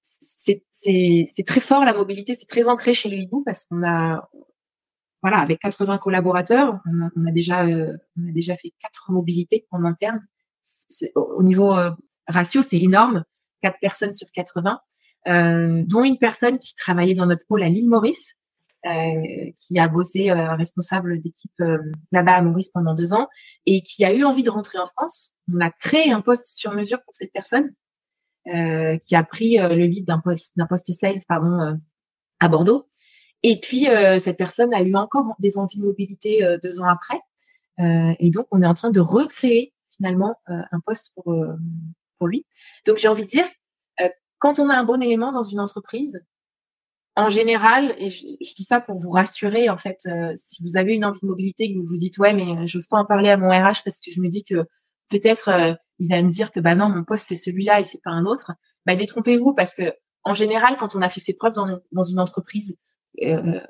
Speaker 2: C'est très fort la mobilité, c'est très ancré chez le parce qu'on a voilà avec 80 collaborateurs, on a, déjà euh, on fait quatre mobilités en interne. Au niveau euh, ratio, c'est énorme, quatre personnes sur 80, euh, dont une personne qui travaillait dans notre pôle à l'île Maurice, qui a bossé responsable d'équipe là-bas à Maurice pendant deux ans et qui a eu envie de rentrer en France. On a créé un poste sur mesure pour cette personne qui a pris euh, le lead d'un poste d'un poste sales pardon euh, à Bordeaux. Et puis cette personne a eu encore des envies de mobilité deux ans après. et donc on est en train de recréer finalement un poste pour pour lui. Donc j'ai envie de dire quand on a un bon élément dans une entreprise, en général, et je, dis ça pour vous rassurer, en fait, si vous avez une envie de mobilité, que vous vous dites ouais, mais j'ose pas en parler à mon RH parce que je me dis que peut-être il va me dire que bah non, mon poste c'est celui-là et c'est pas un autre, bah détrompez-vous parce que en général, quand on a fait ses preuves dans, une entreprise, euh,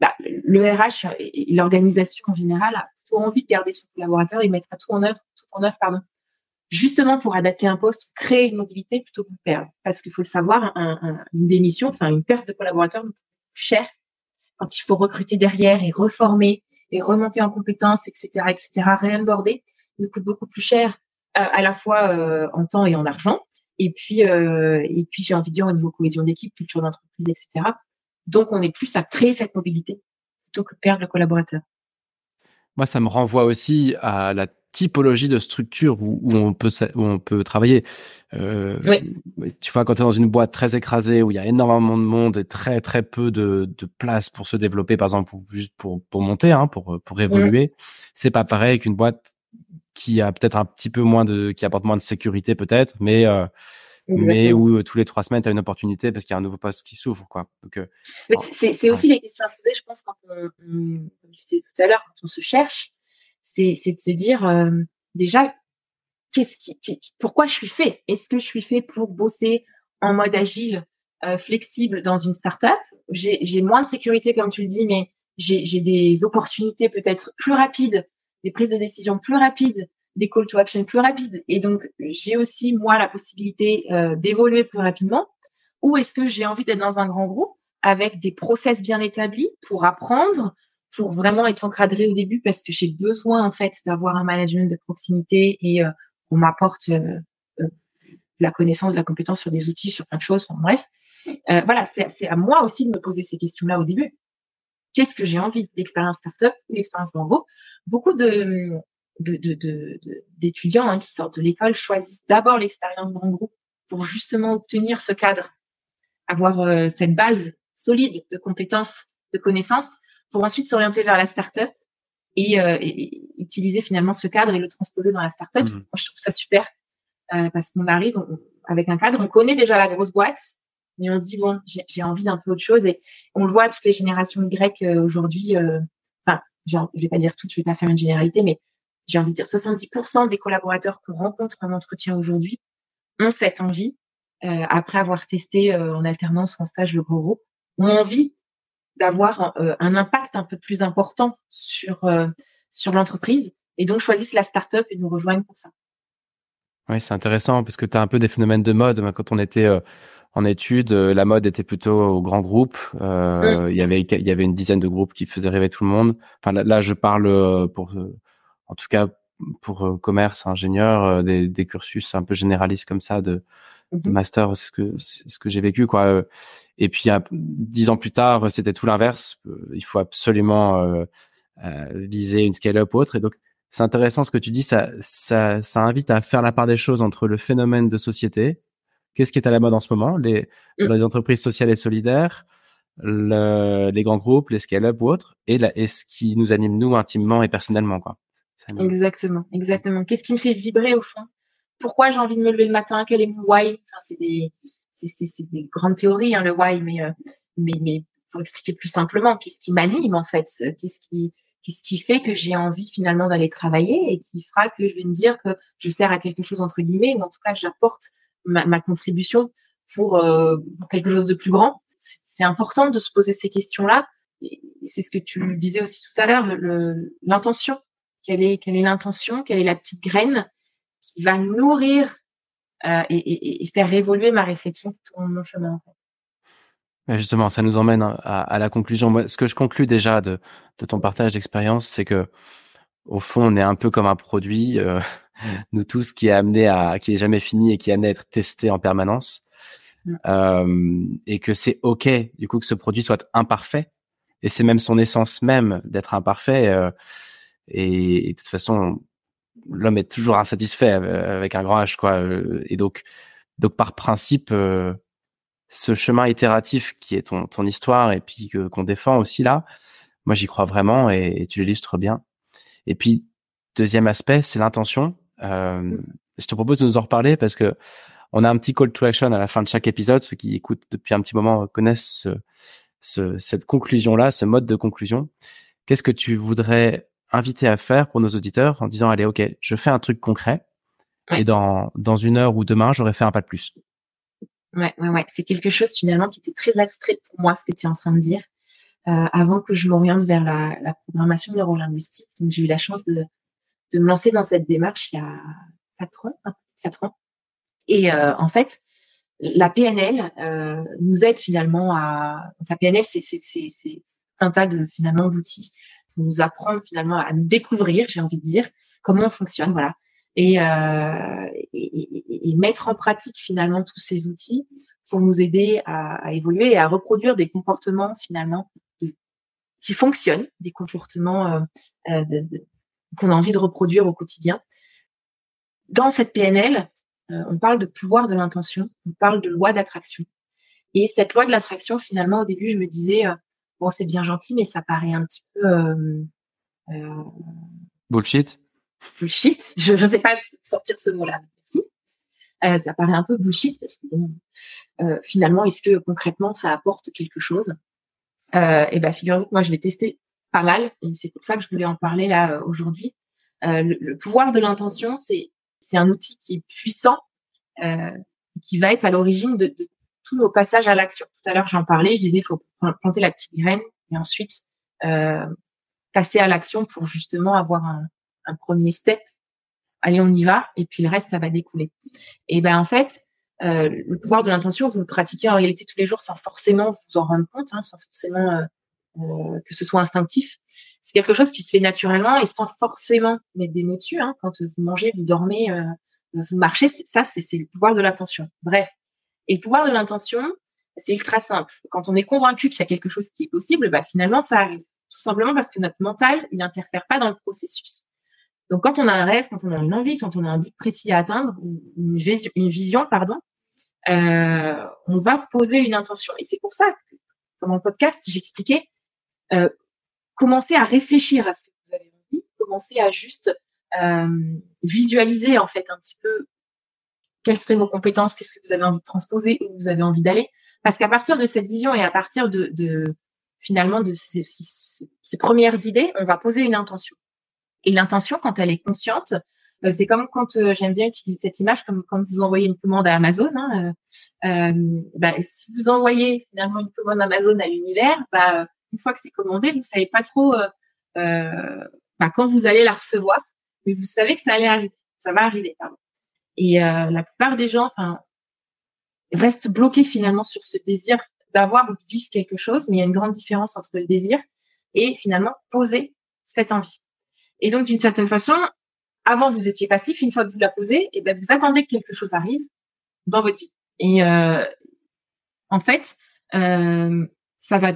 Speaker 2: bah, le RH et, l'organisation en général a plutôt envie de garder son collaborateur et mettre tout en œuvre, tout en œuvre, pardon, justement pour adapter un poste, créer une mobilité plutôt que de perdre. Parce qu'il faut le savoir, un, une démission, enfin une perte de collaborateur, cher quand il faut recruter derrière et reformer et remonter en compétences, etc., etc., réonboarder, nous coûte beaucoup plus cher à la fois euh, en temps et en argent. Et puis, euh, et puis j'ai envie de dire au niveau cohésion d'équipe, culture d'entreprise, etc. Donc, on est plus à créer cette mobilité plutôt que perdre le collaborateur.
Speaker 1: Moi, ça me renvoie aussi à la typologie de structure où, on peut où on peut travailler. Euh, Tu vois, quand tu es dans une boîte très écrasée où il y a énormément de monde et très très peu de, de place pour se développer, par exemple, juste pour pour monter, hein, pour pour évoluer, c'est pas pareil qu'une boîte qui a peut-être un petit peu moins de, qui apporte moins de sécurité peut-être, mais euh, mais où euh, tous les trois semaines tu as une opportunité parce qu'il y a un nouveau poste qui s'ouvre quoi. Donc
Speaker 2: euh, c'est c'est aussi les questions à se poser, je pense quand on, comme je disais tout à l'heure, quand on se cherche, c'est c'est de se dire euh, déjà qu'est-ce qui, pourquoi je suis fait? Est-ce que je suis fait pour bosser en mode agile, flexible dans une startup? J'ai j'ai moins de sécurité comme tu le dis, mais j'ai j'ai des opportunités peut-être plus rapides des prises de décision plus rapides, des call to action plus rapides. Et donc, j'ai aussi, moi, la possibilité euh, d'évoluer plus rapidement. Ou est-ce que j'ai envie d'être dans un grand groupe avec des process bien établis pour apprendre, pour vraiment être encadré au début parce que j'ai besoin, en fait, d'avoir un management de proximité et euh, on m'apporte euh, de la connaissance, de la compétence sur des outils, sur plein de choses. bref, voilà, c'est à moi aussi de me poser ces questions-là au début qu'est-ce que j'ai envie L'expérience startup ou l'expérience grand groupe Beaucoup de d'étudiants hein, qui sortent de l'école choisissent d'abord l'expérience grand groupe pour justement obtenir ce cadre, avoir euh, cette base solide de compétences, de connaissances, pour ensuite s'orienter vers la startup et, euh, et, utiliser finalement ce cadre et le transposer dans la startup. Mmh. Moi, je trouve ça super euh, parce qu'on arrive avec un cadre, on connaît déjà la grosse boîte, et on se dit bon, j'ai envie d'un peu autre chose. Et on le voit toutes les générations Y euh, aujourd'hui. Euh, enfin, je vais pas dire tout, je vais pas faire une généralité, mais j'ai envie de dire 70% des collaborateurs qu'on rencontre en entretien aujourd'hui ont cette envie, euh, après avoir testé en alternance en stage le gros ont envie d'avoir un impact un peu plus important sur sur l'entreprise et donc choisissent la start-up et nous rejoignent pour ça.
Speaker 1: Oui, c'est intéressant parce que tu as un peu des phénomènes de mode. Quand on était en études, euh, la mode était plutôt au grand groupe. Euh, il y avait il y avait une dizaine de groupes qui faisaient rêver tout le monde. Enfin là, je parle euh, pour en tout cas pour commerce, ingénieur, des, des, cursus un peu généralistes comme ça de, de mmh master, c'est ce que c'est ce que j'ai vécu quoi. Et puis dix ans plus tard, c'était tout l'inverse. Il faut absolument euh, viser une scale-up ou autre. Et donc c'est intéressant ce que tu dis. Ça ça ça invite à faire la part des choses entre le phénomène de société qu'est-ce qui est à la mode en ce moment? Les, mm. les entreprises sociales et solidaires, le, les grands groupes, les scale-up ou autres, et, la, et ce qui nous anime nous intimement et personnellement, quoi.
Speaker 2: Exactement, exactement. Qu'est-ce qui me fait vibrer au fond? Pourquoi j'ai envie de me lever le matin Quel est mon why? Enfin, C'est des, des grandes théories, hein, le why, mais, euh, mais, mais pour expliquer plus simplement, qu'est-ce qui m'anime en fait? Qu'est-ce qui, qu'est-ce qui fait que j'ai envie finalement d'aller travailler et qui fera que je vais me dire que je sers à quelque chose entre guillemets, ou en tout cas j'apporte ma, contribution pour, euh, quelque chose de plus grand. C'est important de se poser ces questions-là. C'est ce que tu disais aussi tout à l'heure, l'intention. Quelle est, l'intention? Quelle est la petite graine qui va nourrir euh, et, faire évoluer ma réflexion tout mon chemin
Speaker 1: Justement, ça nous emmène à, la conclusion. ce que je conclus déjà de, de ton partage d'expérience, c'est que au fond, on est un peu comme un produit. Euh, nous tous, qui est amené à, qui est jamais fini et qui est amené à être testé en permanence. Mm. Euh, et que c'est ok du coup que ce produit soit imparfait et c'est même son essence même d'être imparfait euh, et, de toute façon l'homme est toujours insatisfait avec un grand H quoi et donc donc par principe euh, ce chemin itératif qui est ton ton histoire et puis que qu'on défend aussi là moi j'y crois vraiment et, et tu l'illustres bien et puis deuxième aspect c'est l'intention euh, je te propose de nous en reparler parce que on a un petit call to action à la fin de chaque épisode. Ceux qui écoutent depuis un petit moment connaissent ce, ce, cette conclusion-là, ce mode de conclusion. Qu'est-ce que tu voudrais inviter à faire pour nos auditeurs en disant allez ok, je fais un truc concret et dans dans une heure ou demain j'aurais fait un pas de plus.
Speaker 2: Ouais, ouais, ouais. C'est quelque chose finalement qui était très abstrait pour moi, ce que tu es en train de dire, euh, avant que je m'oriente vers la, la programmation neurolinguistique. Donc j'ai eu la chance de, de me lancer dans cette démarche il y a quatre ans, quatre ans. Et euh, en fait, la PNL euh, nous aide finalement à. La PNL, c'est un tas de finalement d'outils pour nous apprendre finalement à nous découvrir, j'ai envie de dire, comment on fonctionne, voilà, et, euh, et, et, mettre en pratique finalement tous ces outils pour nous aider à, à évoluer et à reproduire des comportements finalement qui fonctionnent, des comportements euh, euh qu'on a envie de reproduire au quotidien. Dans cette PNL, euh, on parle de pouvoir de l'intention, on parle de loi d'attraction. Et cette loi de l'attraction, finalement, au début, je me disais, euh, bon, c'est bien gentil, mais ça paraît un petit peu... Euh,
Speaker 1: bullshit
Speaker 2: Bullshit. Je ne sais pas sortir ce mot-là. Merci. ça paraît un peu bullshit parce que bon, finalement, est-ce que concrètement, ça apporte quelque chose? Et ben, figurez-vous que moi, je l'ai testé pas mal, et c'est pour ça que je voulais en parler là aujourd'hui. Le, le, pouvoir de l'intention, c'est c'est un outil qui est puissant, euh, qui va être à l'origine de, de, tous nos passages à l'action. Tout à l'heure, j'en parlais, je disais, il faut planter la petite graine et ensuite euh, passer à l'action pour justement avoir un, un, premier step. Allez, on y va, et puis le reste, ça va découler. Et ben en fait, euh, le pouvoir de l'intention, vous le pratiquez en réalité tous les jours sans forcément vous en rendre compte, hein, sans forcément euh, euh, que ce soit instinctif. C'est quelque chose qui se fait naturellement et sans forcément mettre des mots dessus. Hein. Quand vous mangez, vous dormez, euh, vous marchez, ça, c'est le pouvoir de l'intention. Bref. Et le pouvoir de l'intention, c'est ultra simple. Quand on est convaincu qu'il y a quelque chose qui est possible, bah, finalement, ça arrive. Tout simplement parce que notre mental, il n'interfère pas dans le processus. Donc, quand on a un rêve, quand on a une envie, quand on a un but précis à atteindre, une vision, une vision pardon, euh, on va poser une intention. Et c'est pour ça que, dans mon podcast, j'expliquais euh, commencer à réfléchir à ce que vous avez envie, commencer à juste euh, visualiser en fait un petit peu quelles seraient vos compétences, qu'est-ce que vous avez envie de transposer, où vous avez envie d'aller. Parce qu'à partir de cette vision et à partir de, de finalement de ces, ces, premières idées, on va poser une intention. Et l'intention, quand elle est consciente, euh, c'est comme quand euh, j'aime bien utiliser cette image, comme quand vous envoyez une commande à Amazon. Hein, euh, bah, si vous envoyez finalement une commande Amazon à l'univers, bah, une fois que c'est commandé, vous savez pas trop euh, euh, bah, quand vous allez la recevoir, mais vous savez que ça allait arriver, ça va arriver. Pardon. Et euh, la plupart des gens, enfin, restent bloqués finalement sur ce désir d'avoir ou de vivre quelque chose, mais il y a une grande différence entre le désir et finalement poser cette envie. Et donc d'une certaine façon, avant vous étiez passif, une fois que vous la posez, et eh ben vous attendez que quelque chose arrive dans votre vie. Et euh, en fait, euh, ça va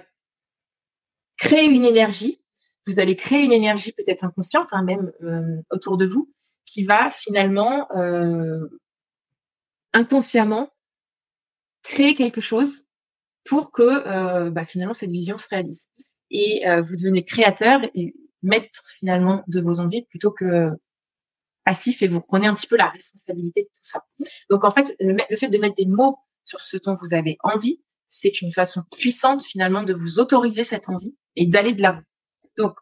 Speaker 2: créer une énergie. Vous allez créer une énergie peut-être inconsciente, hein, même euh, autour de vous, qui va finalement euh, inconsciemment créer quelque chose pour que euh, bah, finalement cette vision se réalise. Et euh, vous devenez créateur et maître finalement de vos envies plutôt que passif et vous prenez un petit peu la responsabilité de tout ça. Donc en fait, le fait de mettre des mots sur ce dont vous avez envie, c'est une façon puissante finalement de vous autoriser cette envie et d'aller de l'avant. Donc,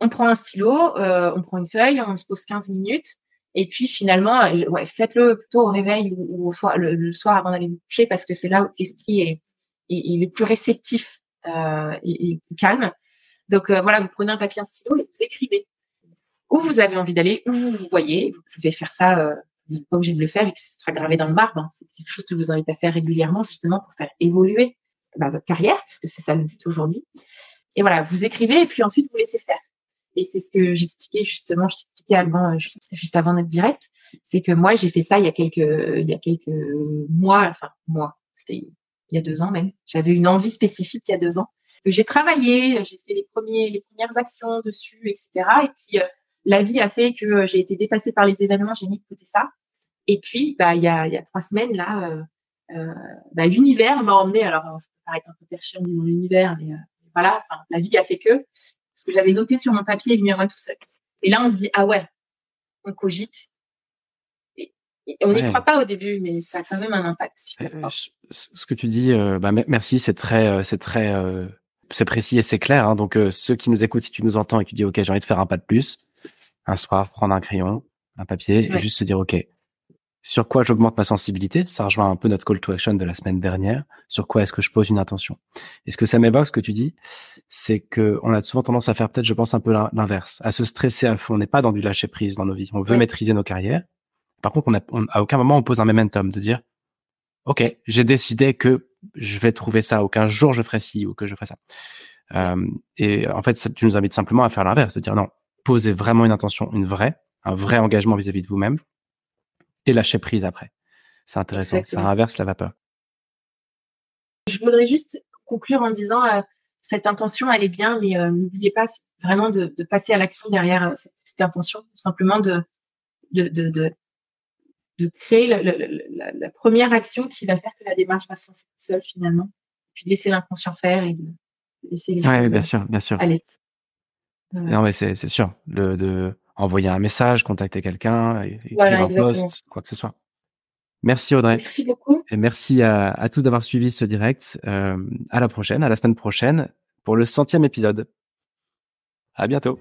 Speaker 2: on prend un stylo, euh, on prend une feuille, on se pose 15 minutes, et puis finalement, euh, ouais, faites-le plutôt au réveil ou, au soir, le, soir avant d'aller vous coucher, parce que c'est là où l'esprit est, est, le plus réceptif euh, et, calme. Donc euh, voilà, vous prenez un papier, un stylo et vous écrivez où vous avez envie d'aller, où vous vous voyez. Vous pouvez faire ça, euh, vous n'êtes pas obligé de le faire et que ce sera gravé dans le marbre. Hein. C'est quelque chose que je vous invite à faire régulièrement, justement pour faire évoluer bah, votre carrière, puisque c'est ça le but aujourd'hui. Et voilà, vous écrivez et puis ensuite vous laissez faire. Et c'est ce que j'expliquais justement, je t'expliquais avant, euh, juste, avant notre direct, c'est que moi j'ai fait ça il y a quelques, il y a quelques mois, enfin mois, c'était il y a deux ans même. J'avais une envie spécifique il y a deux ans que j'ai travaillé, j'ai fait les premiers, les premières actions dessus, etc. Et puis euh, la vie a fait que j'ai été dépassée par les événements, j'ai mis de côté ça. Et puis bah il y a, il y a trois semaines là, euh, euh bah, l'univers m'a emmené. Alors ça peut paraître un peu tertiaire dans l'univers, mais voilà, la vie a fait que ce que j'avais noté sur mon papier est venu à moi tout seul. Et là, on se dit ah ouais, on cogite. Et, on n'y croit pas au début, mais ça a quand même un impact.
Speaker 1: Euh, ce que tu dis, euh, bah, merci, c'est très, euh, c'est très, c'est précis et c'est clair. Hein. donc ceux qui nous écoutent, si tu nous entends et que tu dis ok, j'ai envie de faire un pas de plus, un soir, prendre un crayon, un papier et juste se dire ok, sur quoi j'augmente ma sensibilité? Ça rejoint un peu notre call to action de la semaine dernière. Sur quoi est-ce que je pose une intention? Et ce que ça m'évoque, ce que tu dis, c'est que on a souvent tendance à faire peut-être, je pense, un peu l'inverse, à se stresser à fond. On n'est pas dans du lâcher prise dans nos vies. On veut maîtriser nos carrières. Par contre, on a, à aucun moment on pose un momentum de dire, ok, j'ai décidé que je vais trouver ça. Aucun jour je ferai ci ou que je ferai ça. Euh, et en fait, tu nous invites simplement à faire l'inverse, de dire non, posez vraiment une intention, une vraie, un vrai engagement vis-à-vis de vous-même et lâcher prise après. C'est intéressant, ça inverse la vapeur.
Speaker 2: Je voudrais juste conclure en disant euh, cette intention, elle est bien, mais euh, n'oubliez pas vraiment de, passer à l'action derrière euh, cette, intention, simplement de, de, de, de, créer la, première action qui va faire que la démarche va se seule finalement, puis de laisser l'inconscient faire et de laisser les
Speaker 1: choses. bien sûr, bien sûr.
Speaker 2: Aller.
Speaker 1: Non, mais c'est sûr. Le, de envoyer un message, contacter quelqu'un, écrire un post, quoi que ce soit. Merci Audrey.
Speaker 2: Merci beaucoup.
Speaker 1: Et merci à, tous d'avoir suivi ce direct. Euh, à la prochaine, à la semaine prochaine pour le centième épisode. À bientôt.